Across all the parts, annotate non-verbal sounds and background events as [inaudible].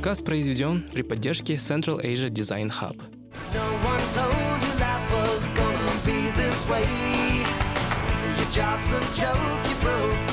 подкаст произведен при поддержке Central Asia Design Hub. No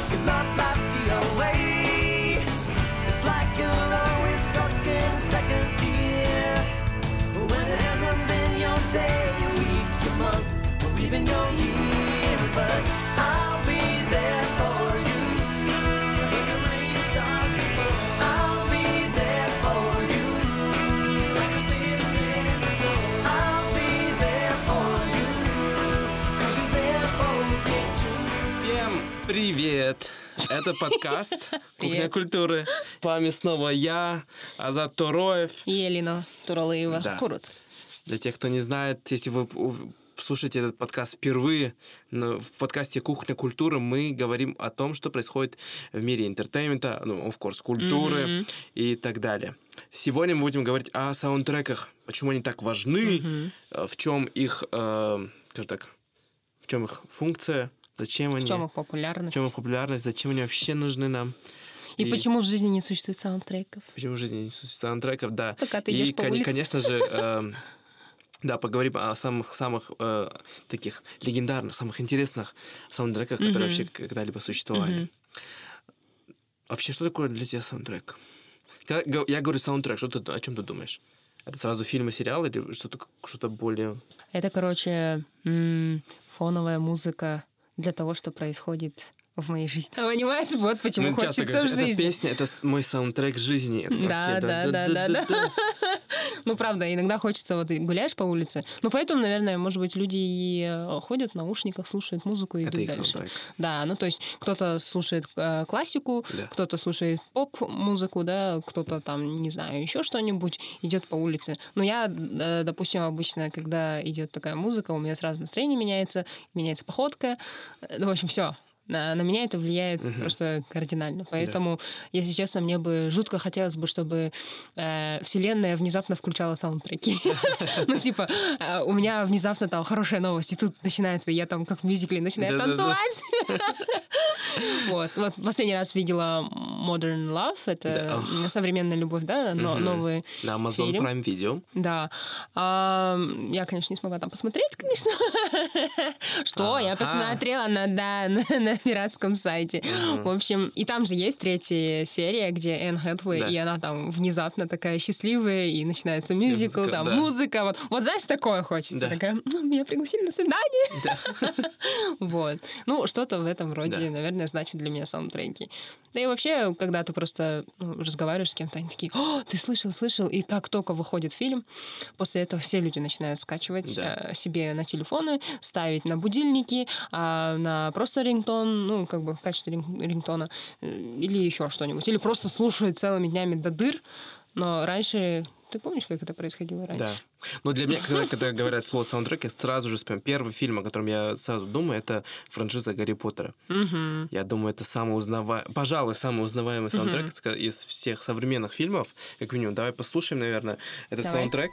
Это подкаст [laughs] «Кухня культуры». С вами снова я, Азат Туроев. И Элина Туралыева. Да. Турут. Для тех, кто не знает, если вы слушаете этот подкаст впервые, но в подкасте «Кухня культуры» мы говорим о том, что происходит в мире entertainment а, ну, of course, культуры и так далее. Сегодня мы будем говорить о саундтреках, почему они так важны, э, в чем их, э, скажем так, в чем их функция, зачем они, В чем их в популярность? чем их популярность, зачем они вообще нужны нам. И, почему в жизни не существует саундтреков? Почему в жизни не существует саундтреков, да. Пока ты И, идешь по кон- улице. конечно же, эм, да, поговорим о самых-самых э, таких легендарных, самых интересных саундтреках, которые вообще когда-либо существовали. Вообще, что такое для тебя саундтрек? Когда я говорю саундтрек, что ты, о чем ты думаешь? Это сразу фильмы, сериалы или что-то что более... Это, короче, м, фоновая музыка для того, что происходит в моей жизни. [laughs] Понимаешь, вот почему Ну, хочется в говорят, это жизни. песня, это мой саундтрек жизни. Да, «Окей, да, да, да, да. [laughs] Ну, правда, иногда хочется, вот гуляешь по улице. Ну, поэтому, наверное, может быть, люди и э, ходят в наушниках, слушают музыку и идут дальше. саундтрек. Да, ну, то есть кто-то слушает э, классику, Да. кто-то слушает поп-музыку, да, кто-то там, не знаю, еще что-нибудь, идет по улице. Но я, э, допустим, обычно, когда идет такая музыка, у меня сразу настроение меняется, меняется походка. Ну, в общем, все. На, на меня это влияет просто кардинально. Поэтому, если честно, мне бы жутко хотелось бы, чтобы э, Вселенная внезапно включала саундтреки. [laughs] Ну, типа, э, у меня внезапно там хорошая новость, и тут начинается, я там как в мюзикле начинаю танцевать. [laughs] Вот. Вот последний раз видела Modern Love, это Да. современная любовь, да, но новый На Amazon. Prime Video. Да. А, я, конечно, не смогла там посмотреть, конечно. [laughs] Что? Я посмотрела да, на [laughs] пиратском сайте. В общем, и там же есть третья серия, где Энн Хэтуэй, Да. и она там внезапно такая счастливая, и начинается мюзикл, Музыка, там да. музыка. Вот, вот знаешь, такое хочется. Да. Такая, ну, меня пригласили на свидание. [laughs] Вот. Ну, что-то в этом роде, Да. наверное, значит для меня саундтреки. Да и вообще, когда ты просто ну, разговариваешь с кем-то, они такие, о, ты слышал, слышал. И как только выходит фильм, после этого все люди начинают скачивать Да. э, себе на телефоны, ставить на будильники, а на просто рингтон, ну, как бы в качестве ринг- рингтона, э, или еще что-нибудь. Или просто слушают целыми днями до дыр. Но раньше... Ты помнишь, как это происходило раньше? Да. Но для меня, когда, когда говорят слово саундтрек, я сразу же вспоминаю. Первый фильм, о котором я сразу думаю, это франшиза Гарри Поттера. Мгм. Я думаю, это самый узнаваемый, пожалуй, самый узнаваемый саундтрек ска- из всех современных фильмов, как минимум. Давай послушаем, наверное, этот Давай. саундтрек.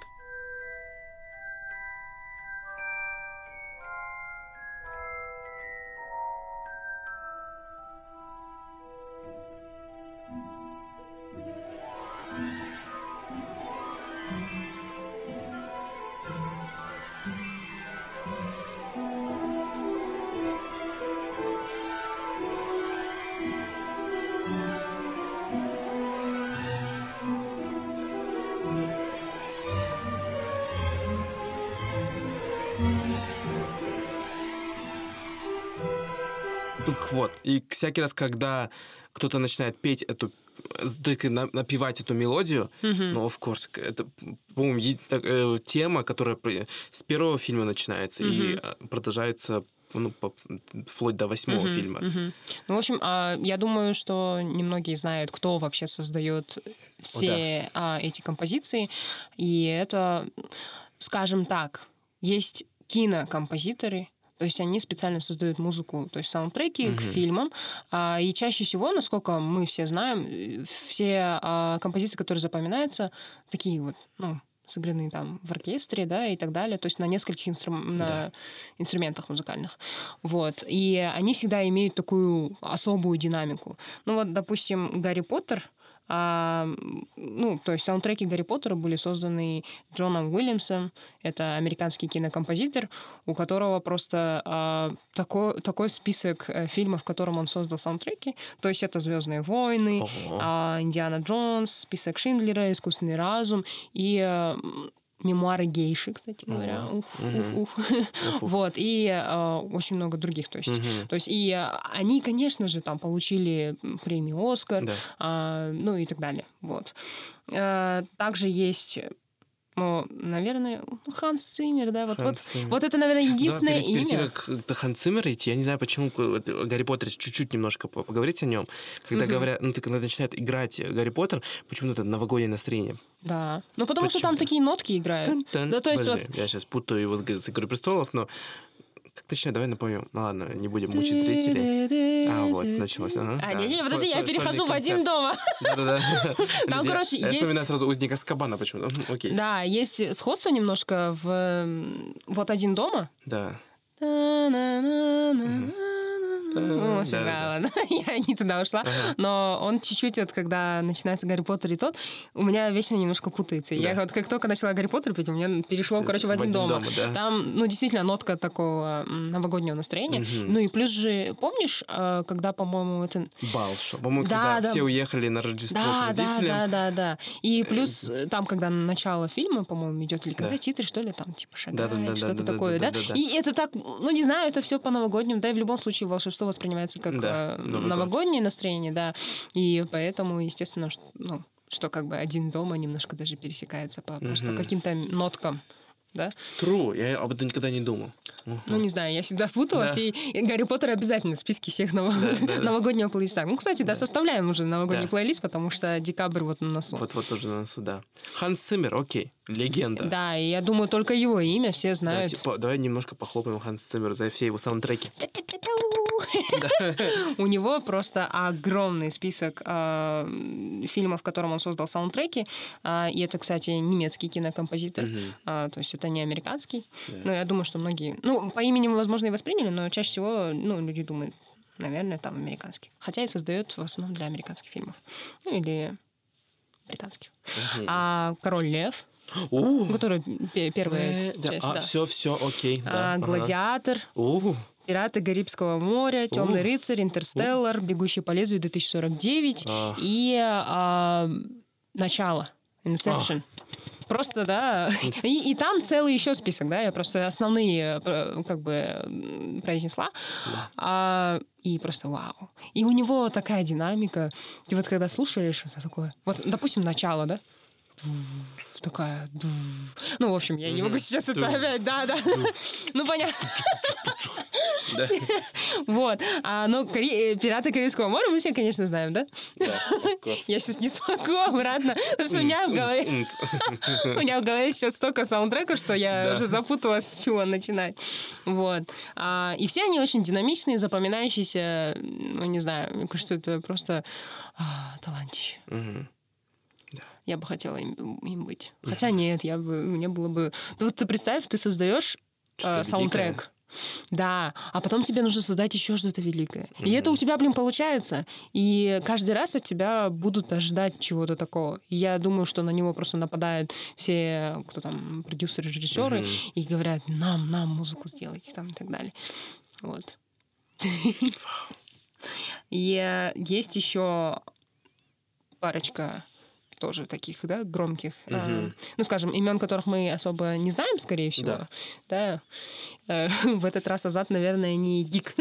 И всякий раз, когда кто-то начинает петь эту, э, то есть на- напевать эту мелодию, ну, of course, это, по-моему, э, тема, которая с первого фильма начинается и э, продолжается ну, по- вплоть до восьмого фильма. Ну, в общем, а, я думаю, что немногие знают, кто вообще создает все а, эти композиции. И это, скажем так, есть кинокомпозиторы, то есть они специально создают музыку, то есть саундтреки к фильмам. А, и чаще всего, насколько мы все знаем, э, все а, композиции, которые запоминаются, такие вот, ну, сыграны там в оркестре, да, и так далее, то есть на нескольких инстру- на инструментах музыкальных. Вот. И они всегда имеют такую особую динамику. Ну вот, допустим, Гарри Поттер, А, ну, то есть саундтреки Гарри Поттера были созданы Джоном Уильямсом. Это американский кинокомпозитор, у которого просто а, такой, такой список э, фильмов, в котором он создал саундтреки. То есть это «Звездные войны», а, «Индиана Джонс», «Список Шиндлера», «Искусственный разум» и э, мемуары гейши, кстати говоря. Ого. Ух, ух, ух. [laughs] Вот, и э, очень много других. То есть, Мгм. то есть и э, они, конечно же, там получили премию «Оскар», Да. а, ну и так далее. Вот. Э, Также есть, ну, наверное, Ханс Циммер, да, вот, вот, Ханс Циммер. вот это, наверное, единственное Давай перед, перед имя. тем, как до Хан Циммера идти, я не знаю, почему вот, Гарри Поттере чуть-чуть немножко по- поговорить о нем. Когда Мгм. говорят, ну, ты когда начинает играть Гарри Поттер, почему-то это новогоднее настроение. Да. Ну, потому что там Почему? такие нотки играют. Тан-тан. Да, то есть Подожди, я сейчас путаю его с, с «Игрой престолов», но как точнее, давай напомним. Ну ладно, не будем мучить зрителей. А, вот, началось. Ага, А, да. не-не, подожди, Свой- я перехожу в один дома. Да-да-да. [laughs] Там, Я- короче, Я есть- вспоминаю сразу «Узника Скабана» почему-то. Окей. Да, есть сходство немножко в вот один дома. Да ну, э, очень да, [laughs] Я не туда ушла. Но он чуть-чуть, вот когда начинается Гарри Поттер и тот, у меня вечно немножко путается. Я вот как только начала Гарри Поттер пить, у меня перешло, короче, в один, дом. Там, ну, действительно, нотка такого новогоднего настроения. Ну и плюс же, помнишь, э, когда, по-моему, это... Бал. По-моему, когда все уехали на Рождество да, родителям. Да, да, да, да. И плюс там, когда начало фильма, по-моему, идет, или когда титры, что ли, там, типа, шагает, что-то такое, да? И это так, ну, не знаю, это все по-новогоднему, да, и в любом случае волшебство воспринимается как Да, э, Новый год. новогоднее настроение, да. И поэтому, естественно, что, ну, что как бы один дома немножко даже пересекается по просто Мгм. каким-то ноткам. Да? True, я об этом никогда не думал. Ну, не знаю, я всегда путалась, Да. и, и Гарри Поттер обязательно в списке всех ново- Да, да, да. новогоднего плейлиста. Ну, кстати, да, составляем уже новогодний Да. плейлист, потому что декабрь вот на носу. Вот-вот тоже на носу, да. Ханс Циммер, окей, легенда. Да, и я думаю, только его имя все Да, знают. типа, давай немножко похлопаем Ханс Циммер за все его саундтреки. [laughs] У него просто огромный список а, фильмов, в котором он создал саундтреки. А, И это, кстати, немецкий кинокомпозитор. А, То есть это не американский. Но я думаю, что многие... Ну, по имени, возможно, и восприняли, но чаще всего ну, люди думают, наверное, там американский. Хотя и создает в основном для американских фильмов. Ну, или британских. А «Король лев», который пе- первая э, часть, да. все, все, окей. «Гладиатор», Пираты Карибского моря, Темный рыцарь, Интерстеллар, Бегущий по лезвию 2049 Ах. и а, начало Inception. Просто, да. [laughs] И, и там целый еще список, да, я просто основные э, как бы произнесла. А, и просто вау. И у него такая динамика. Ты вот когда слушаешь, это такое. Вот, допустим, начало, да? Такая. Ну, в общем, я не могу сейчас это. Да, да. [laughs] Ну, понятно. [laughs] Вот. А, ну, Кари- э, «Пираты Карибского моря» мы все, конечно, знаем, да? [laughs] Я сейчас не смогу обратно, потому что у меня в голове, у меня в голове сейчас столько саундтреков, что я уже запуталась, с чего начинать. Вот. А, и все они очень динамичные, запоминающиеся. Ну, не знаю, мне кажется, это просто а, талантище. Я бы хотела им, им быть. Хотя нет, я бы, мне было бы... Ну, вот ты представь, ты создаешь э, саундтрек. Да, а потом тебе нужно создать еще что-то великое. И это у тебя, блин, получается. И каждый раз от тебя будут ожидать чего-то такого. И я думаю, что на него просто нападают все, кто там, продюсеры, режиссеры, Мгм. и говорят, нам, нам музыку сделайте там и так далее. Вот. [laughs] И э, есть еще парочка тоже таких, да, громких, э, Мгм. ну, скажем, имен которых мы особо не знаем, скорее всего. Да. Да. Э, [laughs] В этот раз Азат, наверное, не гик.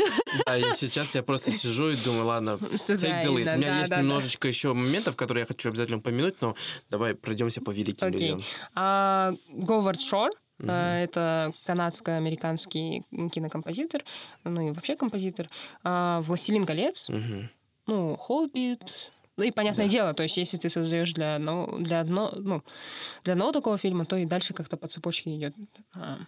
Да, и сейчас я просто сижу и думаю, ладно, [laughs] Что take the lead. имя, У меня да, есть да, да. немножечко еще моментов, которые я хочу обязательно упомянуть, но давай пройдемся по великим Окей. людям. А, Говард Шор. э, Это канадско-американский кинокомпозитор, ну и вообще композитор. А, «Властелин колец», Мгм. ну, «Хоббит», ну и понятное дело, то есть если ты создаешь для одного, для, одно, ну, для одного такого фильма, то и дальше как-то по цепочке идет. А,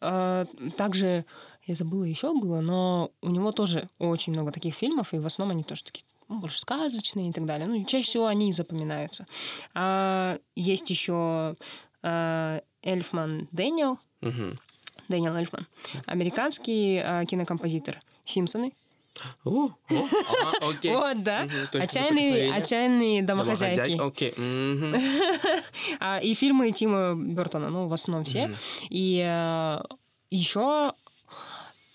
а, также, я забыла, еще было, но у него тоже очень много таких фильмов, и в основном они тоже такие ну, больше сказочные и так далее. Ну, чаще всего они и запоминаются. А, есть еще а, Эльфман Дэниел, Мгм. Дэниел Эльфман, американский а, кинокомпозитор. «Симпсоны». О, окей. Вот, да. Отчаянные, отчаянные домохозяйки. Окей. [laughs] А, и фильмы Тима Бертона, ну, в основном все. И э, еще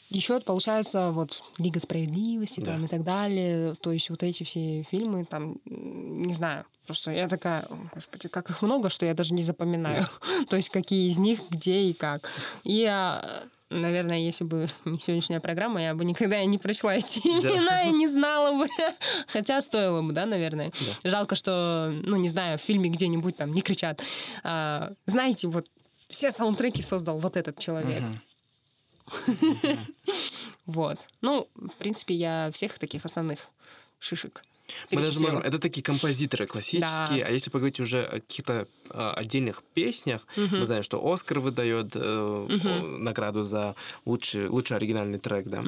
еще получается вот Лига справедливости Да. там и так далее. То есть вот эти все фильмы там, не знаю, просто я такая, «О, господи, как их много, что я даже не запоминаю. [laughs] То есть какие из них, где и как. И я, наверное, если бы [laughs] не сегодняшняя программа, я бы никогда не прочла эти [laughs] имена и не знала бы. [laughs] Хотя стоило бы, да, наверное. Жалко, что, ну, не знаю, в фильме где-нибудь там не кричат. а, знаете, вот все саундтреки создал вот этот человек. Вот. Ну, в принципе, я всех таких основных шишек Мы даже можем... Это такие композиторы классические, Да. а если поговорить уже о каких-то а, отдельных песнях, мы знаем, что Оскар выдает э, о, награду за лучший, лучший оригинальный трек, да.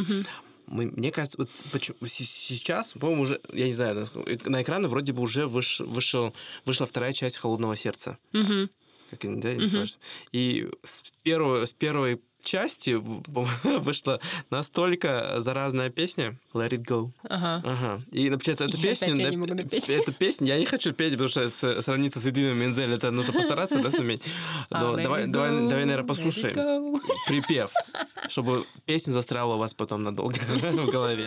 Мы, мне кажется, вот почему- се- сейчас, по-моему, уже, я не знаю, на- на экраны вроде бы уже выш- вышел, вышла вторая часть «Холодного сердца». Мгм. Как да, что- И с первой, с первой части в- [laughs] вышла настолько заразная песня «Let it go». Ага. Ага. И, получается, эту И песню... опять я да, не могу. Эту песню я не хочу петь, потому что с- сравниться с Эдином А, Мензель, это нужно постараться, да, суметь. [laughs] Но Let давай, давай, давай, наверное, послушаем [laughs] припев, чтобы песня застряла у вас потом надолго в голове.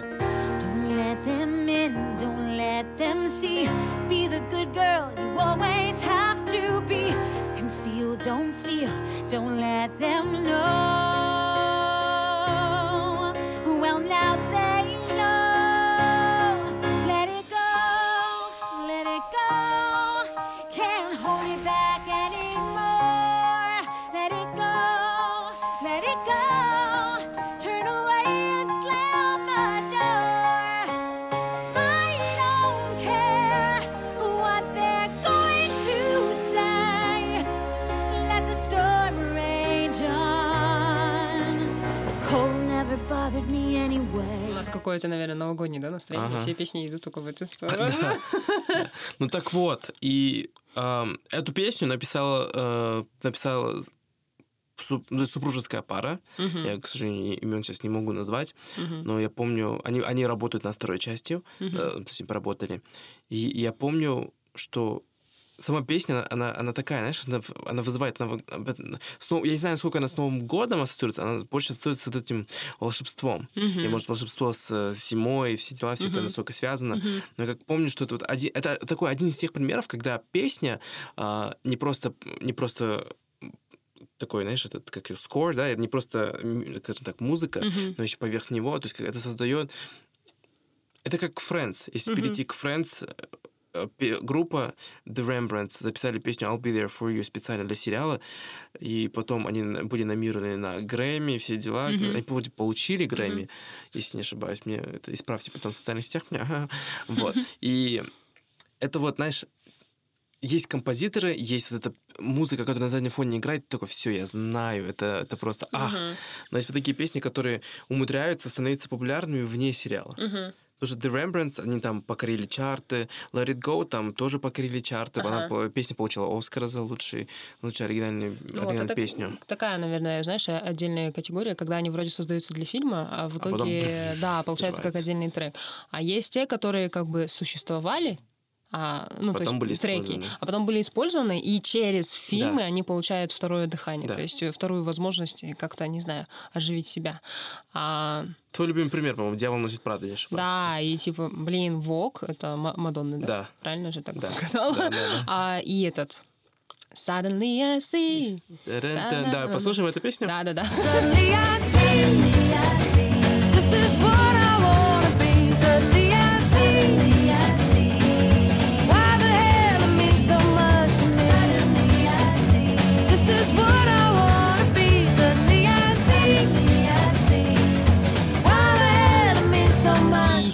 Don't let them in, don't let them see. Be the good girl you always have to be. Conceal, don't feel, don't let them know. Какое-то, наверное, новогоднее, да, настроение. Ага. Все песни идут только в эту [laughs] сторону. Ну так вот, и эту песню написала, э, написала ну, супружеская пара. Я, к сожалению, имен сейчас не могу назвать, но я помню, они, они работают над второй частью, э, то есть поработали. И я помню, что сама песня, она, она такая, знаешь, она, она вызывает... Нов- я не знаю, сколько она с Новым годом ассоциируется, она больше ассоциируется с этим волшебством. И, может, волшебство с э, зимой, все дела, все это настолько связано. Но я как помню, что это, вот один, это такой один из тех примеров, когда песня а, не просто... Не просто такой, знаешь, этот как скор, да, это не просто, скажем так, музыка, но еще поверх него, то есть это создает... Это как Friends. Если перейти к Friends, э, группа The Rembrandts записали песню I'll Be There For You специально для сериала, и потом они были номинированы на Грэмми, все дела. Они вроде получили Грэмми, если не ошибаюсь. Мне это исправьте потом в социальных сетях. [laughs] Ага. Вот. И это вот, знаешь, есть композиторы, есть вот эта музыка, которая на заднем фоне играет, такой, все, я знаю, это, это просто ах. Но есть вот такие песни, которые умудряются становиться популярными вне сериала. Потому что The Rembrandts, они там покорили чарты, Let It Go там тоже покорили чарты, она Ага. по- песня получила Оскара за лучший, лучшую оригинальную, Ну, вот оригинальную это песню. такая, наверное, знаешь, отдельная категория, когда они вроде создаются для фильма, а в потом итоге, бзз, да, получается как отдельный трек. А есть те, которые как бы существовали, а, ну, то Потом есть были треки, а потом были использованы, и через фильмы Да. они получают второе дыхание, Да. то есть э, вторую возможность как-то, не знаю, оживить себя. А, Твой любимый пример, по-моему, «Дьявол носит Прада», я не ошибаюсь. да, и типа, блин, Вок, это Ма- Мадонны, да? Да. Правильно же так Да. сказала? Да, да, да. А, и этот... Suddenly I see. Да, послушаем эту песню? Да-да-да. Suddenly I see,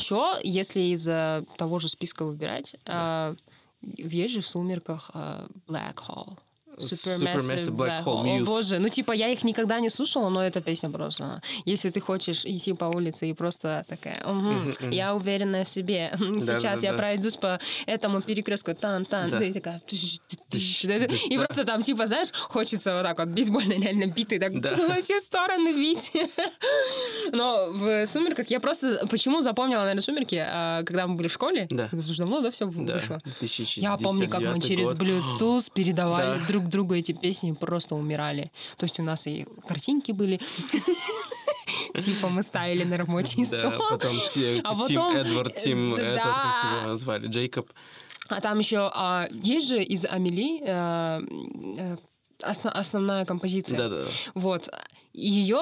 еще, если из э, того же списка выбирать, а, есть же в «Сумерках» а, Black Hole. Supermassive Black Hole О, Muse. боже, ну типа я их никогда не слушала, но эта песня просто. Если ты хочешь идти по улице и просто такая, «Мгм, я уверенная в себе, [laughs] сейчас я да. пройдусь по этому перекрестку, тан-тан, Да. и такая, и просто там типа, знаешь, хочется вот так вот бейсбольно реально биты так [laughs] во все стороны бить. [laughs] Но в «Сумерках» я просто почему запомнила, наверное, «Сумерки», а, когда мы были в школе, это уже давно, да, все вышло. 2010 Я помню, как мы через. Bluetooth передавали [gasps] Да. Друг другу эти песни, просто умирали. То есть у нас и картинки были. [laughs] Типа мы ставили на рабочий Да, стол. потом А Тим потом, Эдвард, Тим, э, этот, как да. его звали, Джейкоб. А там еще а, есть же из Амели э, э, ос- основная композиция. Да-да-да. Вот. Ее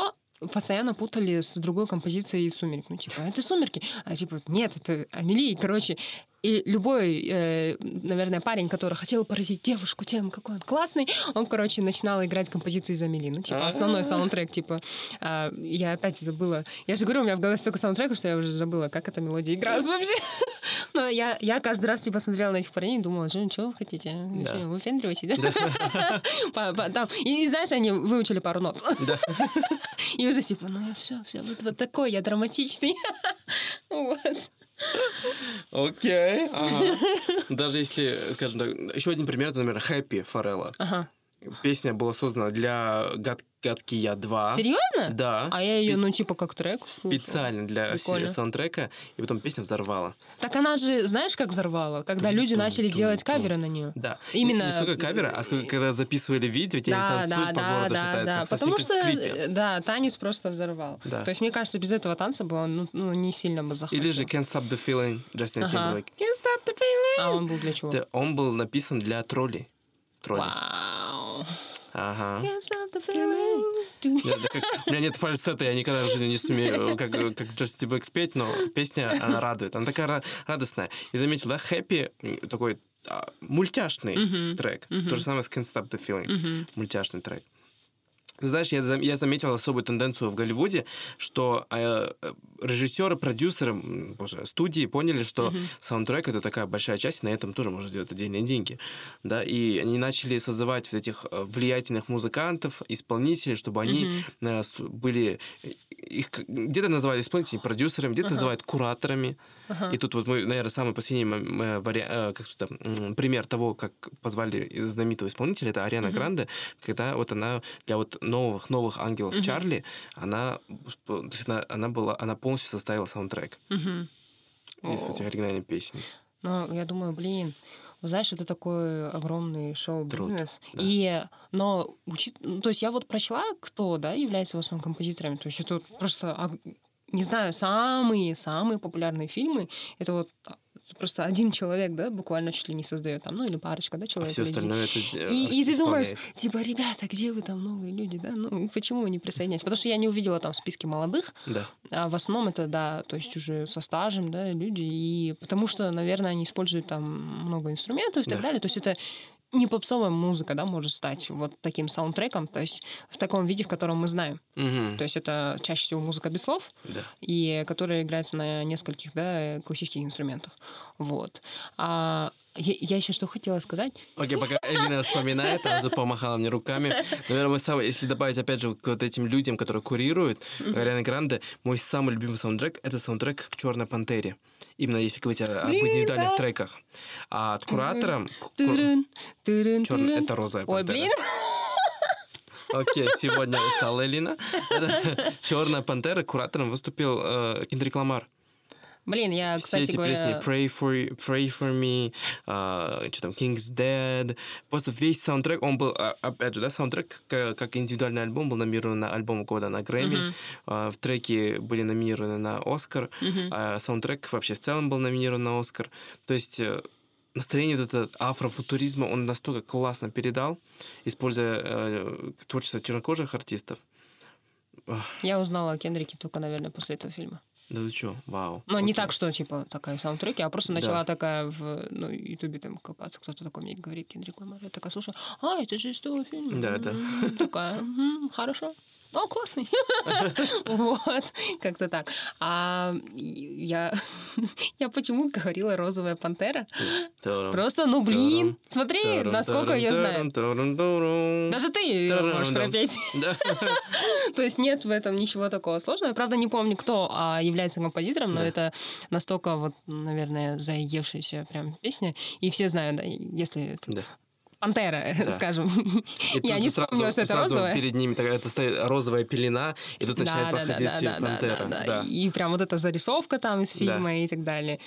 постоянно путали с другой композицией «Сумерек». Ну, типа, это «Сумерки». А типа, нет, это Амели. Короче, и любой, э, наверное, парень, который хотел поразить девушку тем, какой он классный, он, короче, начинал играть композицию из Амели. Ну, типа, основной саундтрек, типа, а, я опять забыла. Я же говорю, у меня в голове столько саундтреков, что я уже забыла, как эта мелодия игралась вообще. [laughs] Но я, я каждый раз, типа, смотрела на этих парней и думала, что, что вы хотите? Вы Да. что, Вы выпендриваетесь, да? [laughs] И, знаешь, они выучили пару нот. [laughs] И уже типа, ну я все, все, вот такой я драматичный. Вот. Окей. [laughs] Даже если, скажем так, еще один пример, это, например, Happy Форелла. Ага. Песня была создана для «Гад- «Гадкий я 2». Серьезно? Да. А я ее, ну, типа, как трек слушала. Специально для Прикольно. саундтрека, и потом песня взорвала. Так она же, знаешь, как взорвала? Когда люди начали делать каверы на нее. Да. Именно- Не, сколько кавера, а сколько когда записывали видео, где Да, они да, танцуют по да, городу, да, шатаются. да. Потому что, да, танец просто взорвал. Да. То есть, мне кажется, без этого танца бы он ну, ну, не сильно бы захватил. Или же Can't Stop the Feeling, Justin Ага. Timberlake. Can't Stop the Feeling. А он был для чего? Да, он был написан для троллей. Троллей. Вау. Ага. Как- У меня нет фальцета, я никогда в жизни не сумею, как, как Justin Timberlake спеть, но песня, она радует. Она такая ра- радостная. И заметил, да, Happy м, такой а, мультяшный трек. То же самое с Can't Stop the Feeling. Мультяшный трек. Ну, Знаешь, я, я заметил особую тенденцию в Голливуде, что э, э, режиссеры, продюсеры, боже, студии поняли, что саундтрек это такая большая часть, и на этом тоже можно сделать отдельные деньги. Да, и они начали создавать вот этих э, влиятельных музыкантов, исполнителей, чтобы они с- были э, их где-то называют исполнителями, продюсерами, где-то называют кураторами. И тут вот мы, наверное, самый последний м, вари- э, как это, м, пример того, как позвали знаменитого исполнителя, это Ариана Гранде, когда вот она для вот новых новых ангелов Чарли, она, то есть она, она была, она полностью составила саундтрек из О. этих оригинальных песен. Ну, я думаю, блин, знаешь, это такой огромный шоу-бизнес. Да. И, но, учит... ну, то есть я вот прочла, кто, да, является в основном композиторами. То есть это вот просто, не знаю, самые-самые популярные фильмы, это вот просто один человек, да, буквально чуть ли не создает там, ну или парочка, да, А человек. все или один. остальное это И, и ты думаешь, типа, ребята, где вы там новые люди, да? Ну, почему вы не присоединяетесь? Потому что я не увидела там в списке молодых, Да. а в основном это, да, то есть уже со стажем, да, люди, и потому что, наверное, они используют там много инструментов и так Да. далее, то есть это не попсовая музыка, да, может стать вот таким саундтреком, то есть в таком виде, в котором мы знаем. Мгм. То есть это чаще всего музыка без слов, Да. и которая играется на нескольких, да, классических инструментах. Вот. А я, я еще что хотела сказать. Окей, пока Элина вспоминает, она тут помахала мне руками. Наверное, мой самый, если добавить, опять же, к вот этим людям, которые курируют, Ариана Гранде, мой самый любимый саундтрек — это саундтрек к «Черной пантере». Именно если говорить о- об индивидуальных треках. А от тырын, Черный это розовая Ой, пантера. блин. [laughs] Окей, сегодня стала Элина. [laughs] «Черная пантера» куратором выступил э, Кендрик Ламар. Блин, я, Все кстати эти говоря... песни Pray for, Pray for Me, а, что там, King's Dead. Просто весь саундтрек, он был, а, опять же, да, саундтрек, как, как индивидуальный альбом, был номинирован на альбом года на Грэмми. А, в треке были номинированы на Оскар. А саундтрек вообще в целом был номинирован на Оскар. То есть э, настроение вот это афрофутуризма он настолько классно передал, используя э, творчество чернокожих артистов. Я узнала о Кендрике только, наверное, после этого фильма. Да ты что, вау. Но не Окей. так, что, типа, такая саундтреки, а просто Да. начала такая в, ну, ютубе там копаться, кто-то такой мне говорит, Кендрик Ламар. Я такая слушаю, а, это же из того фильма. Да, да. М, Такая, «Мгм, хорошо. О, классный. [laughs] Вот, как-то так. А я, [laughs] я почему говорила «Розовая пантера»? Просто, ну, блин, смотри, насколько ее знаю. Даже ты можешь пропеть. [laughs] То есть нет в этом ничего такого сложного. Я, правда, не помню, кто а, является композитором, но это настолько, вот, наверное, заевшаяся прям песня. И все знают, да, если. Пантера, [laughs] Да. скажем. И Я не сразу- вспомнила, что это розовая. перед ними такая стоит розовая пелена, и тут начинает проходить пантера. да, Да. И прям вот эта зарисовка там из фильма и так далее.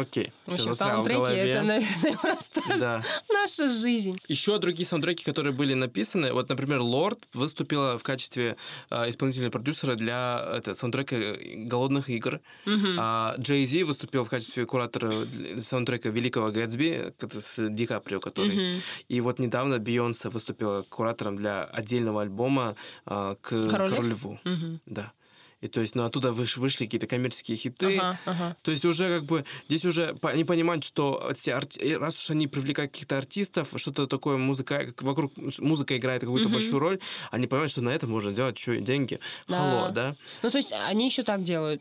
Окей. В общем, саундтреки это, [laughs] наверное, просто Да. наша жизнь. Еще другие саундтреки, которые были написаны, вот, например, Лорд выступила в качестве э, исполнительного продюсера для это, саундтрека «Голодных игр». А Джей Зи выступил в качестве куратора саундтрека «Великого Гэтсби», с Ди Каприо, который. И вот недавно Бейонсе выступила куратором для отдельного альбома э, к «Король лев»? «Король льву». Да. И то есть, ну, оттуда выш- вышли какие-то коммерческие хиты. Ага, ага. То есть уже как бы здесь уже они понимают, что эти арти- э, раз уж они привлекают каких-то артистов, что-то такое музыка, вокруг музыка играет какую-то большую роль, они понимают, что на этом можно делать еще и деньги. Да. Хало, да? Ну, то есть они еще так делают.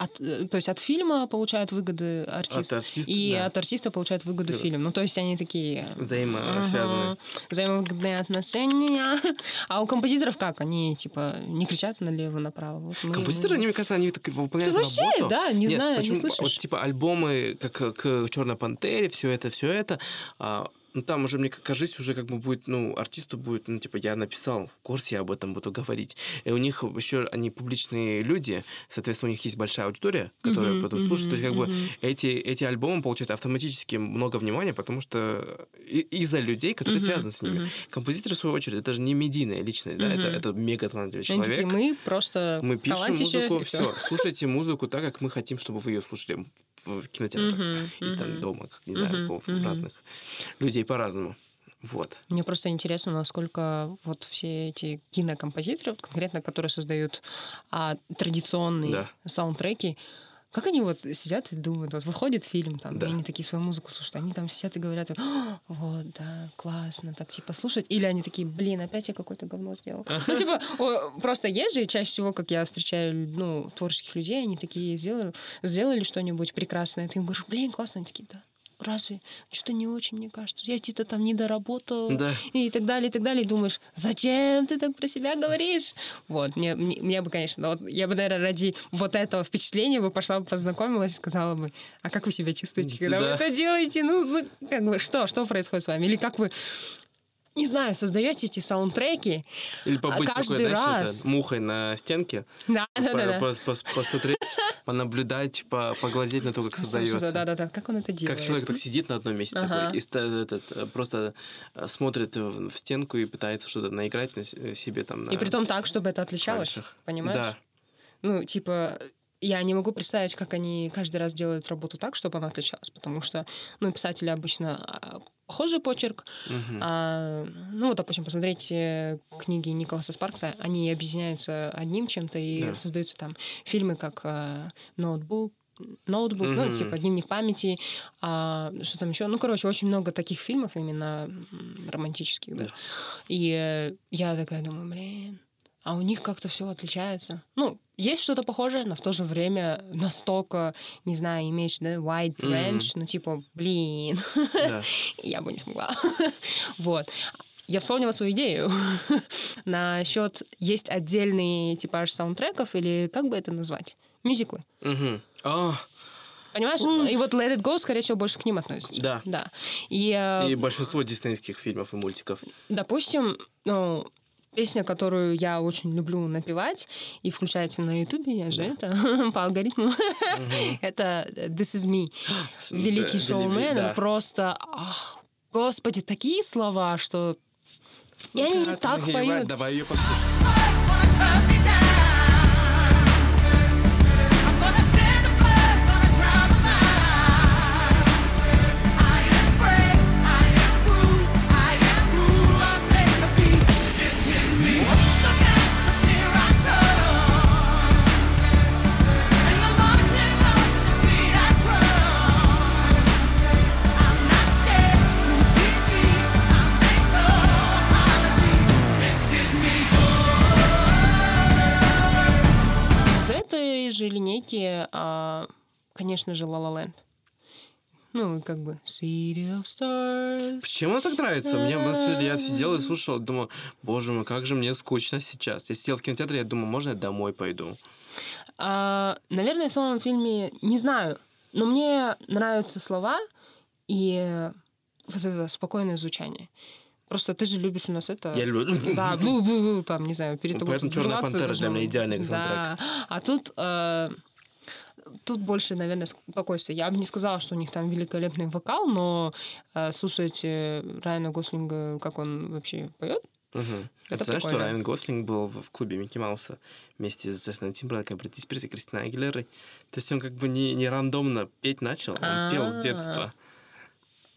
От, э, то есть от фильма получают выгоды артист, От артиста, и да. от артиста получают выгоду фильм. Ну, то есть они такие... Взаимосвязаны. Ага, Взаимовыгодные отношения. А у композиторов как? Они, типа, не кричат налево-направо. Вот мы- Композиторы, они, мне кажется, они так выполняют Ты вообще, работу. да, не Нет, знаю, не почему? слышишь? Вот, типа альбомы, как э, к Черной Пантере, все это, все это. а, ну, там уже, мне кажется, уже как бы будет, ну, артисту будет, ну, типа, я написал в курсе, я об этом буду говорить. И у них еще, они публичные люди, соответственно, у них есть большая аудитория, которая потом слушает. То есть, как бы, эти, эти альбомы получают автоматически много внимания, потому что из-за людей, которые связаны с ними. Композиторы, в свою очередь, это же не медийная личность, да, это, это мега талантливый Они человек. такие, мы просто Мы пишем музыку, все. всё. Слушайте музыку так, как мы хотим, чтобы вы ее слушали в кинотеатрах или там дома, как не знаю, у разных людей по-разному. Вот. Мне просто интересно, насколько вот все эти кинокомпозиторы, конкретно которые создают а, традиционные Да. саундтреки, как они вот сидят и думают, вот выходит фильм там, Да. и они такие свою музыку слушают, они там сидят и говорят, «А, вот, да, классно, так типа слушать, или они такие, блин, опять я какое-то говно сделал. Ну, типа, просто есть же чаще всего, как я встречаю, ну, творческих людей, они такие сделали, сделали что-нибудь прекрасное, ты им говоришь, блин, классно, они такие, да. Разве? Что-то не очень, мне кажется. Я где-то там не доработал. Да. И так далее, и так далее. И думаешь, зачем ты так про себя говоришь? Вот, мне, мне, мне бы, конечно, вот, я бы, наверное, ради вот этого впечатления бы пошла бы познакомилась и сказала бы, а как вы себя чувствуете, когда вы Да. это делаете? Ну, ну, как бы, что, что происходит с вами? Или как вы, не знаю, создаете эти саундтреки Или побыть а каждый такой, знаешь, раз. это, мухой на стенке, Да, да, по- да, да. пос- пос- посмотреть, [laughs] понаблюдать, по- поглазеть на то, как создается. Да, да, да. Как он это делает? Как человек так сидит на одном месте Ага. такой, и этот, э, просто э, смотрит в, в стенку и пытается что-то наиграть на с- себе там на И при том так, чтобы это отличалось. клавишах. Понимаешь? Да. Ну, типа, я не могу представить, как они каждый раз делают работу так, чтобы она отличалась, потому что, ну, писатели обычно а, похожий почерк. А, ну, вот, допустим, посмотрите книги Николаса Спаркса, они объединяются одним чем-то и Да. создаются там фильмы, как а, «Ноутбук», ноутбук, ну, Мгм. типа дневник памяти, а, что там еще. Ну, короче, очень много таких фильмов именно романтических, да. Да. И э, я такая думаю, блин, а у них как-то все отличается. Ну, есть что-то похожее, но в то же время настолько, не знаю, имеешь, да, wide range, ну, типа, блин, Да. [laughs] я бы не смогла. [laughs] вот. Я вспомнила свою идею [laughs] насчет есть отдельный типаж саундтреков или как бы это назвать? Мюзиклы. А, Понимаешь? И вот Let It Go, скорее всего, больше к ним относится. Да. Да. И, э, И большинство диснейских фильмов и мультиков. допустим, ну, песня, которую я очень люблю напевать и включается на Ютубе, я же это [laughs] по алгоритму, это This Is Me. [gasps] Великий да, шоумен. да. Просто, ах, господи, такие слова, что... И они Да, так поют. Давай ее послушаем. А, конечно же, La La Land. Ну, как бы City of Stars. Почему она так нравится? Мне господи, я сидел и слушал, думал, боже мой, как же мне скучно сейчас. Я сидел в кинотеатре, я думал, можно я домой пойду? А, наверное, в самом фильме не знаю, но мне нравятся слова и вот это спокойное звучание. Просто ты же любишь у нас это... Я люблю. [laughs] Да, бу бу бу там, не знаю, перед тобой Поэтому «Черная пантера» для меня идеальный Да. А тут... э, Тут больше, наверное, спокойствие. Я бы не сказала, что у них там великолепный вокал, но э, слушать э, Райана Гослинга, как он вообще поет, Мгм. Это Ты знаешь, что. Райан Гослинг был в, в клубе Микки Мауса вместе с Джастином Тимберлейком, Бритни Спирс и Кристиной Агилерой. То есть он как бы не, не рандомно петь начал, он пел с А. детства.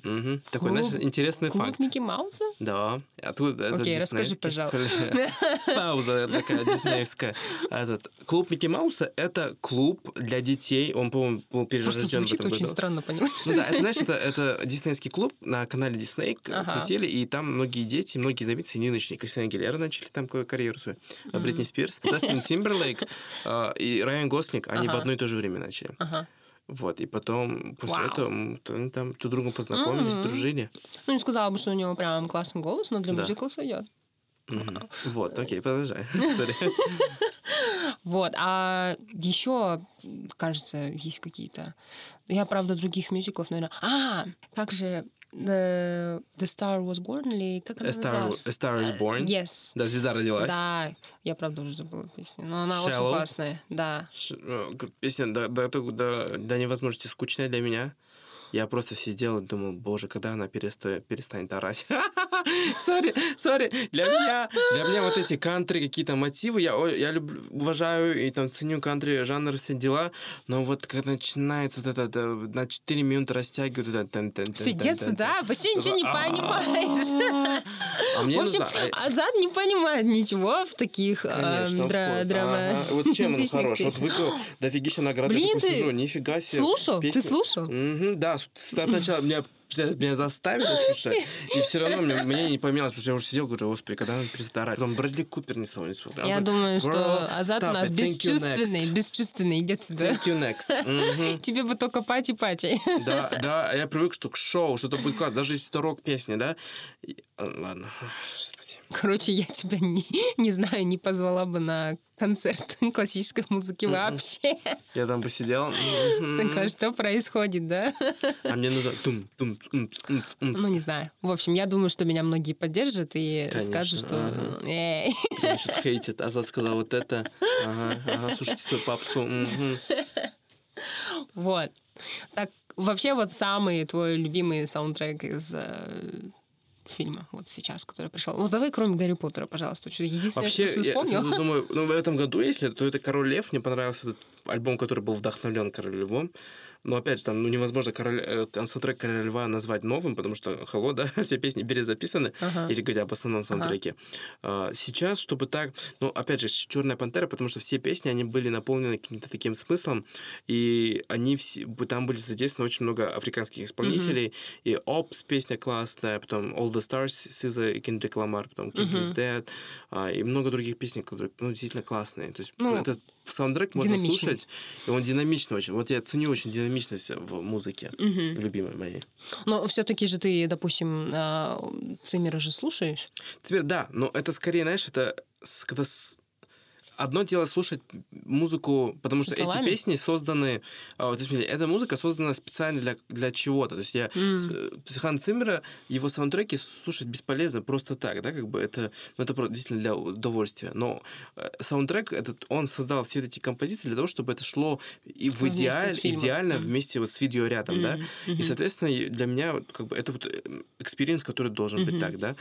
Мгм. Такой, Клуб- знаешь, интересный клуб факт. Микки Мауса? Да. А тут это Окей, расскажи, [laughs] пожалуйста. [laughs] Пауза такая диснеевская. Этот, клуб Микки Мауса — это клуб для детей. Он, по-моему, был перерожден в этом очень году. странно, понимаешь? Ну да, это, знаешь, это, это диснеевский клуб на канале Дисней Ага. крутили, и там многие дети, многие знаменитые нынешние, Кристина Агилера начали там карьеру свою, а Бритни Спирс, Джастин Тимберлейк [laughs] а, и Райан Гослинг, они в Ага. одно и то же время начали. Ага. Вот, и потом, после Вау. этого, м, то они там друг другом познакомились, Мгм. дружили. Ну, не сказала бы, что у него прям классный голос, но для Да. мюзикла сойдет. Мгм. Вот, окей, продолжай. [laughs] Вот, а еще, кажется, есть какие-то... Я, правда, других мюзиклов, наверное... А, как же The, The Star Was Born или как она A Star, называлась? A Star is Born. Yes. Да, звезда родилась. Да, я, правда, уже забыла песню, но она Shallow. очень классная, да. Ш- э, Песня до, до, до- до невозможности скучная для меня. Я просто сидел и думал, боже, когда она пересто- перестанет орать. [laughs] Сори, сори. Для меня, для меня вот эти кантри, какие-то мотивы, я, я люблю, уважаю и там ценю кантри, жанр, все дела, но вот когда начинается вот это, на 4 минуты растягивают это... тен- тен- Все детство, да, вообще ничего не А-а-а. [laughs] понимаешь. А В общем, нужно- а- не понимает ничего в таких Конечно, дра- of course. драма- Ага. Вот чем он [laughs] хорош? Вот выпил дофигища награды, сижу, нифига себе. слушал? Ты слушал? Да, сначала меня меня заставили слушать, и все равно мне, мне не поменялось, потому что я уже сидел, говорю, господи, когда он перестает орать. Потом Брэдли Купер не стал не смотрел. Я думаю, что Азат у нас бесчувственный, бесчувственный, идет сюда. Thank you next. [laughs] Тебе бы только пати-пати. Да, [laughs] да, а я привык, что к шоу, что-то будет класс, даже если это рок-песня, да? Ладно. Короче, я тебя не, [laughs] не знаю, не позвала бы на концерт [laughs] классической музыки вообще. Я там посидел, [laughs] мгм. Такое, что происходит, да? а мне нужно Ну, не знаю. В общем, я думаю, что меня многие поддержат и скажут, что... Значит, хейтит. Азат сказал вот это. Ага, ага, слушайте свою попсу. мгм. Вот. Так, вообще, вот самый твой любимый саундтрек из э, фильма вот сейчас, который пришел. Ну, давай, кроме Гарри Поттера, пожалуйста. Что, единственное, Вообще, что я вспомнил. сразу думаю, ну, в этом году, если, то это «Король Лев». Мне понравился этот альбом, который был вдохновлен «Король Львом». Но, опять же, там ну, невозможно король, э, саундтрек «Короля льва» назвать новым, потому что, hello, да, [laughs] все песни перезаписаны, Ага. если говорить об основном саундтреке. А, сейчас, чтобы так... Ну, опять же, «Черная пантера», потому что все песни, они были наполнены каким-то таким смыслом, и они все... Там были задействованы очень много африканских исполнителей, и «Опс» песня классная, потом «All the Stars» Сиза и Кендрик Ламар, потом «King is Dead», а, и много других песен, которые, ну, действительно классные. То есть Ну, этот саундтрек можно слушать, и он динамичный очень. Вот я ценю очень динамичность в музыке, любимой моей. Но все-таки же ты, допустим, а, Циммера же слушаешь. Теперь, да, но это скорее, знаешь, это когда Одно дело слушать музыку, потому что эти Словами? песни созданы... а, вот, смотри, эта музыка создана специально для, для чего-то. То есть я... с- э, то есть Хан Циммера, его саундтреки слушать бесполезно просто так, да, как бы это... Ну, это просто действительно для удовольствия. Но э, саундтрек, этот, он создал все эти композиции для того, чтобы это шло и в Вместе идеаль, с фильмом. идеально Мгм. вместе вот с видеорядом, да. Мгм. И, соответственно, для меня как бы это вот experience, который должен быть так, да.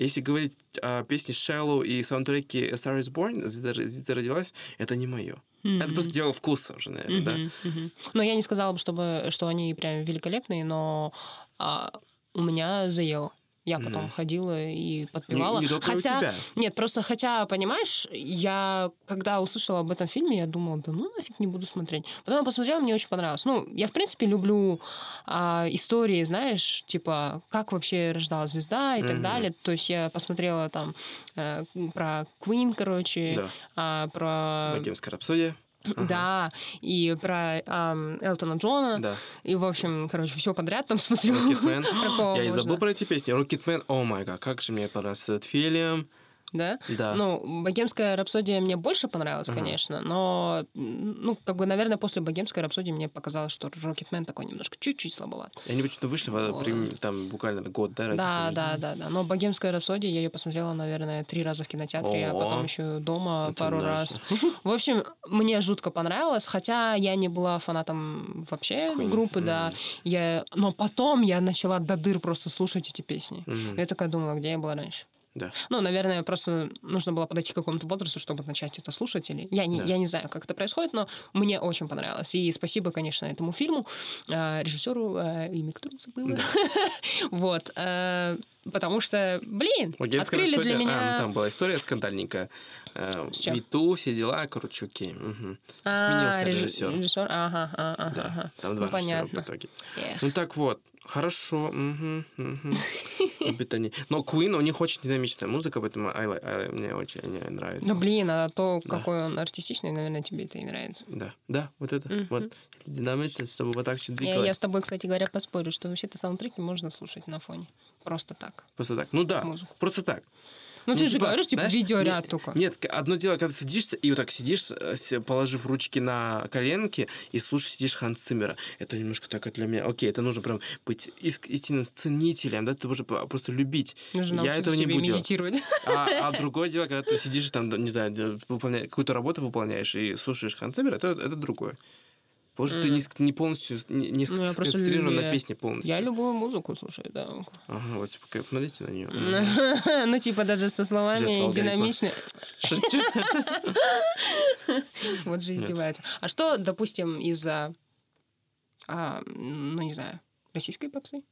Если говорить о песне Shallow и саундтреке A Star is Born, «Звезда, родилась, это не мое. Это просто дело вкуса уже, наверное, да. Мгм, мгм. Но я не сказала бы, чтобы, что они прям великолепные, но а, у меня заело. Я потом ходила и подпевала. не у хотя, тебя. Нет, просто хотя, понимаешь, я, когда услышала об этом фильме, я думала, да ну нафиг не буду смотреть. Потом я посмотрела, мне очень понравилось. Ну, я, в принципе, люблю а, истории, знаешь, типа, как вообще рождалась звезда и так Мгм. далее. То есть я посмотрела там э, про Queen, короче, Да. а, про... Богемская рапсодия. Да, и про ам, Элтона Джона. Да. И, в общем, короче, все подряд там смотрю. Рокетмен. [laughs] Я и забыл про эти песни. Рокетмен, о май гад, как же мне понравился этот фильм. Да? Да. Ну, «Богемская рапсодия» мне больше понравилась, конечно, но, ну, как бы, наверное, после «Богемской рапсодии» мне показалось, что «Рокетмен» такой немножко чуть-чуть слабоват. И они почему-то вышли в- при- там буквально год, да, Да, да, да, да. Но «Богемская рапсодия» я ее посмотрела, наверное, три раза в кинотеатре, а О, потом еще дома это пару наш. раз. [laughs] В общем, мне жутко понравилось, хотя я не была фанатом вообще группы, да. Я... Но потом я начала до дыр просто слушать эти песни. Я такая думала, где я была раньше. Да. Ну, наверное, просто нужно было подойти к какому-то возрасту, чтобы начать это слушать. Или... Я, не, Да. я не знаю, как это происходит, но мне очень понравилось. И спасибо, конечно, этому фильму, э, режиссеру, э, имя которого забыла. Вот. э, Потому что, блин, Богемская открыли для рапсодия. А, ну, меня... там была история скандальненькая. Мету, все дела, короче, окей. мгм. А, Сменился режиссер. Режиссер, ага, ага, Да, ага. там два Ну, режиссера в итоге. Эх. Ну так вот, хорошо. Любят [laughs] они. Но Queen, у них очень динамичная музыка, поэтому I like- I мне очень они нравится. Ну, блин, а то, Да. какой он артистичный, наверное, тебе это и нравится. Да, да, вот это, вот динамичность, чтобы вот так все Я, двигалось. я с тобой, кстати говоря, поспорю, что вообще-то саундтреки можно слушать на фоне. Просто так. Просто так. Ну да, Музыку. просто так. Ну, ты же говоришь, типа, знаешь, видеоряд не- только. Нет, одно дело, когда ты садишься и вот так сидишь, э, положив ручки на коленки и слушаешь, сидишь Ханс Циммера. Это немножко так для меня. Окей, это нужно прям быть истинным ценителем, да, ты должен по- просто любить. Нужно Я этого не буду медитировать. А, а [laughs] другое дело, когда ты сидишь там, не знаю, какую-то работу выполняешь и слушаешь Ханс Циммера, это, это другое. Потому что ты не, не полностью, не, не Ну, сконцентрирован на песне полностью. Я любую музыку слушаю, да. Ага, вот, типа, смотрите на нее. [laughs] Ну, типа, даже со словами динамично. Шучу. [laughs] Вот же издевается. А что, допустим, из-за, а, ну, не знаю, российской попсы?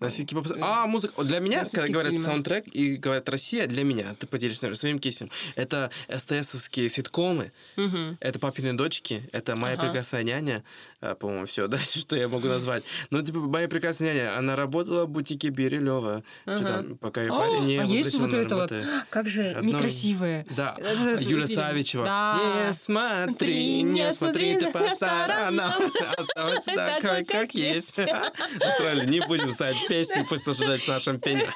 Российский поп... А, музыка. Для меня, когда говорят фильмы. саундтрек и говорят Россия, для меня, ты поделишься наверное, своим кейсом, это СТСовские ситкомы, это папины дочки, это моя Ага. прекрасная няня, по-моему, все, [laughs] да, что я могу назвать. Ну, типа, моя прекрасная няня, она работала в бутике Бирюлева. Что там, пока я парень не а есть вот это вот, как же некрасивые. Да, Это- это Юля фильм. Савичева. Не смотри, не смотри ты по сторонам. Оставайся [laughs] такой, как есть. Устроили, [laughs] не будем ставить песни, пусть в нашем пении.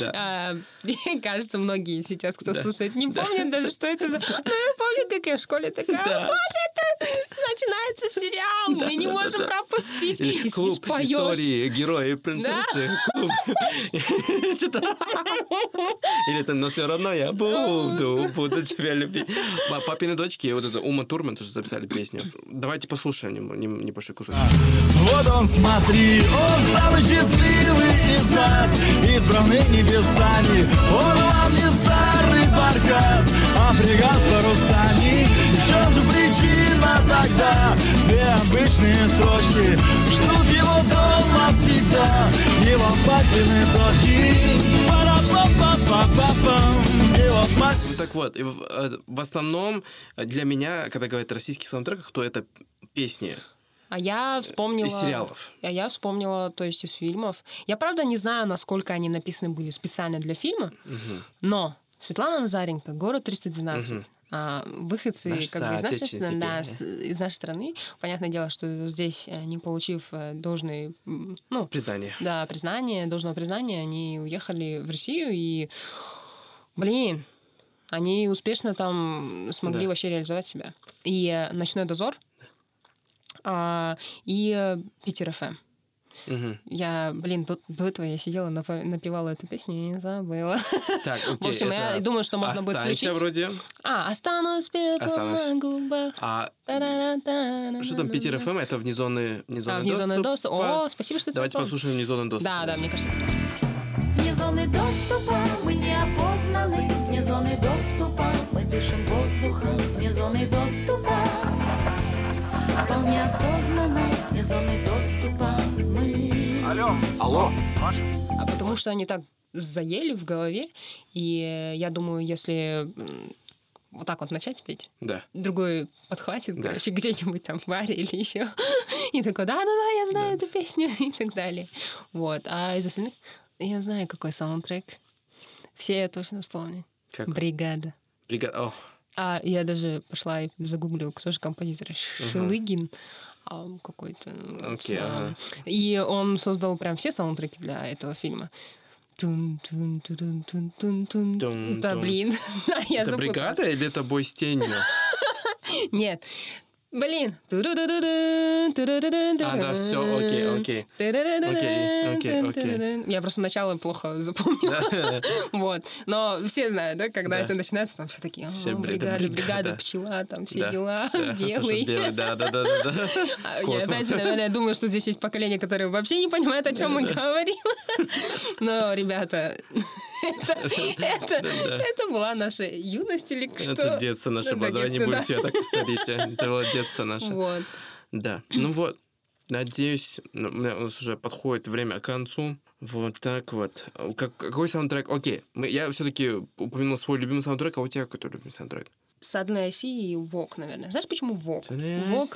Да. А, Мне кажется, многие сейчас, кто слушает, не помнят даже, что это за... Ну, я помню, как я в школе такая, боже, это начинается сериал, мы не можем пропустить. Или И клуб истории, герои, принцессы. [laughs] Или там, но все равно я буду, буду тебя любить. Па- Папины дочки, вот это Ума Турман тоже записали песню. Давайте послушаем небольшой кусочек. Вот он, смотри, он самый счастливый из нас, избранный небесами. Он вам не старый баркас, а фрегат с парусами. В чем же причина тогда? Две обычные строчки ждут его дома всегда. Его папины дочки. Папины Ну так вот, э, в основном для меня, когда говорят о российских саундтреках, то это песни А я вспомнила... из сериалов. А я вспомнила, то есть из фильмов. Я, правда, не знаю, насколько они написаны были специально для фильма, но Светлана Назаренко, «Город 312», а, выходцы Наши как бы из нашей, соотечественники. да, из нашей страны. Понятное дело, что здесь, э, не получив э, должной, м, ну, Признание. да, признание, должного признания, они уехали в Россию и, блин, они успешно там смогли Да. вообще реализовать себя. И э, «Ночной дозор», а, и «Питер ФМ». Мгм. Я, блин, до, до этого я сидела, напевала эту песню и не забыла. Так, [laughs] В окей, общем, я думаю, что можно будет включить. вроде. А, «Останусь пеплом «Останусь». на губах». А что там, Питер ФМ? Это вне зоны, вне зоны А, вне зоны доступа. доступа. О, спасибо, что ты Давайте послушаем вне зоны доступа. Да, да, мне кажется. Вне зоны доступа мы не опознаны, вне зоны доступа мы дышим воздухом, вне зоны доступа вполне осознанно, вне зоны доступа мы. А потому что они так заели в голове, и я думаю, если вот так вот начать петь, Да. другой подхватит, Да. короче, где-нибудь там в баре или еще. И такой, да-да-да, я знаю эту песню [laughs] и так далее. Вот. А из остальных я знаю, какой саундтрек. Все я точно вспомню. Как? Бригада. Брига- О, А я даже пошла и загуглила, кто же композитор. Шелыгин а, какой-то. Окей, а, ага. И он создал прям все саундтреки для этого фильма. Да, блин. [laughs] Да, я Это запуталась. бригада или это бой с тенью? [laughs] Нет. Блин. А, да, всё, окей, окей. Окей, окей, окей. Я просто начало плохо запомнила. [laughs] Вот. Но все знают, да, когда Да. это начинается, там все такие, «А, Все, бригада, да, бригада, пчела, там все дела, белый. да, да, да, да. [laughs] А Я опять, наверное, думаю, что здесь есть поколение, которое вообще не понимает, о чем мы говорим. [laughs] Но, ребята, это, это, это была наша юность или что? Это детство наше давай не будем себя так старить. [laughs] Это было детство наше. Вот. Да, ну вот, надеюсь, ну, у меня уже подходит время к концу. Вот так вот. Как, какой саундтрек? Окей, мы, я все-таки упомянул свой любимый саундтрек, а у тебя какой любимый саундтрек? I See и Вок, наверное. Знаешь, почему Вок? Вок.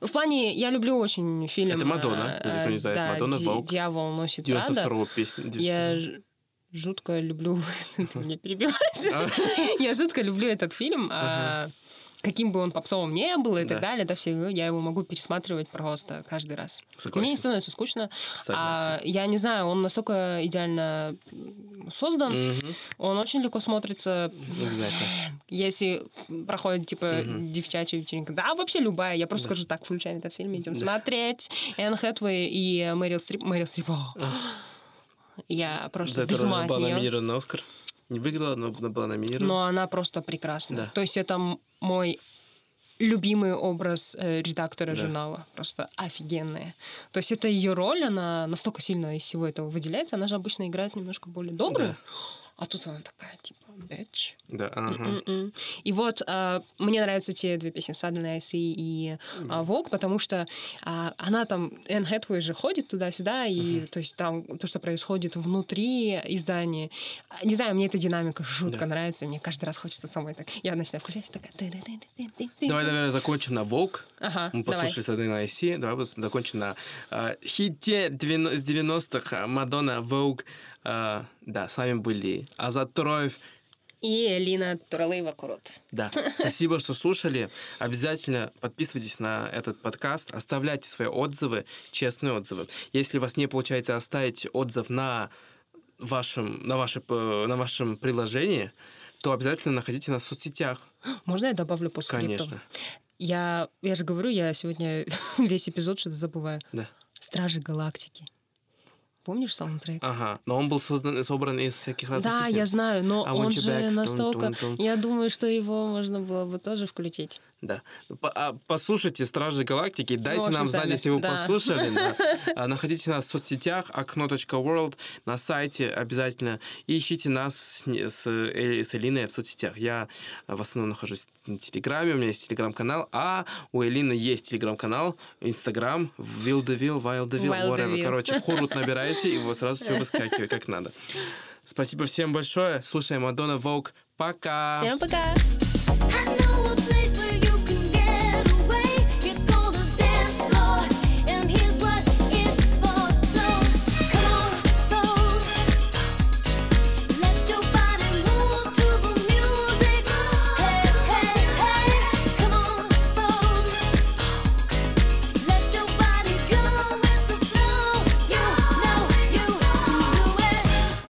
В плане, я люблю очень фильм. Это Мадонна, э, кто не знает. да, Мадонна, Ди- Vogue. Дьявол носит Прада. 92-го песня. Я жутко люблю... [laughs] Ты меня перебиваешь. А. [laughs] Я жутко люблю этот фильм. а, Каким бы он попсовым не был и так Да. далее, да, все, я его могу пересматривать просто каждый раз. Согласен. Мне не становится скучно. Согласен. А, я не знаю, он настолько идеально создан, Мгм, он очень легко смотрится. Exactly. Если проходит, типа, девчачья вечеринка, да, вообще любая, я просто скажу так, включаем этот фильм, идем смотреть. Энн Хэтвей и Мэрил Стрип. Мэрил Стрип. Я просто За роль ума от была неё. номинирована на Оскар. Не выиграла, но она была номинирована. Но она просто прекрасна. Да. То есть это мой любимый образ э, редактора Да. журнала. Просто офигенная. То есть это ее роль, она настолько сильно из всего этого выделяется. Она же обычно играет немножко более добрую. Да. А тут она такая, типа, бэч. Да, ага. М-м. И вот а, мне нравятся те две песни Suddenly I See и а, Vogue, потому что а, она там, Энн Хэтвей же ходит туда-сюда, и то есть там то, что происходит внутри издания. а, Не знаю, мне эта динамика жутко Да. нравится, мне каждый раз хочется самой так. Я начинаю включать и такая... Давай, наверное, закончим на Волк. Ага, Мы давай. послушали с одной на IC. Давай закончим на э, хите 90 с 90-х Мадонна Vogue. Э, да, с вами были Азат Туроев. И Элина Туралыева Курот. Да, спасибо, что слушали. Обязательно подписывайтесь на этот подкаст, оставляйте свои отзывы, честные отзывы. Если у вас не получается оставить отзыв на вашем, на, ваше, п- на вашем приложении, то обязательно находите нас в соцсетях. Можно я добавлю по скрипту? Конечно. Я, я же говорю, я сегодня [laughs] весь эпизод что-то забываю. Да. Стражи Галактики. Помнишь саундтрек? Ага. Но он был создан, собран из всяких разных Да, песен. я знаю, но I он же back. настолько... Тун-тун-тун. Я думаю, что его можно было бы тоже включить. Да. Ну, а, Послушайте «Стражи Галактики», дайте общем, нам знать, сами. если вы Да. послушали. да. [laughs] А, Находите нас в соцсетях окно.world на сайте обязательно. И ищите нас с, Э- с Элиной в соцсетях. Я в основном нахожусь на Телеграме, у меня есть Телеграм-канал, а у Элины есть Телеграм-канал, Инстаграм, Wildeville, Wildeville, whatever. Короче, Хурут [laughs] нажимаете, и у сразу все выскакивает как надо. Спасибо всем большое. Слушаем Мадонна Волк. Пока! Всем пока!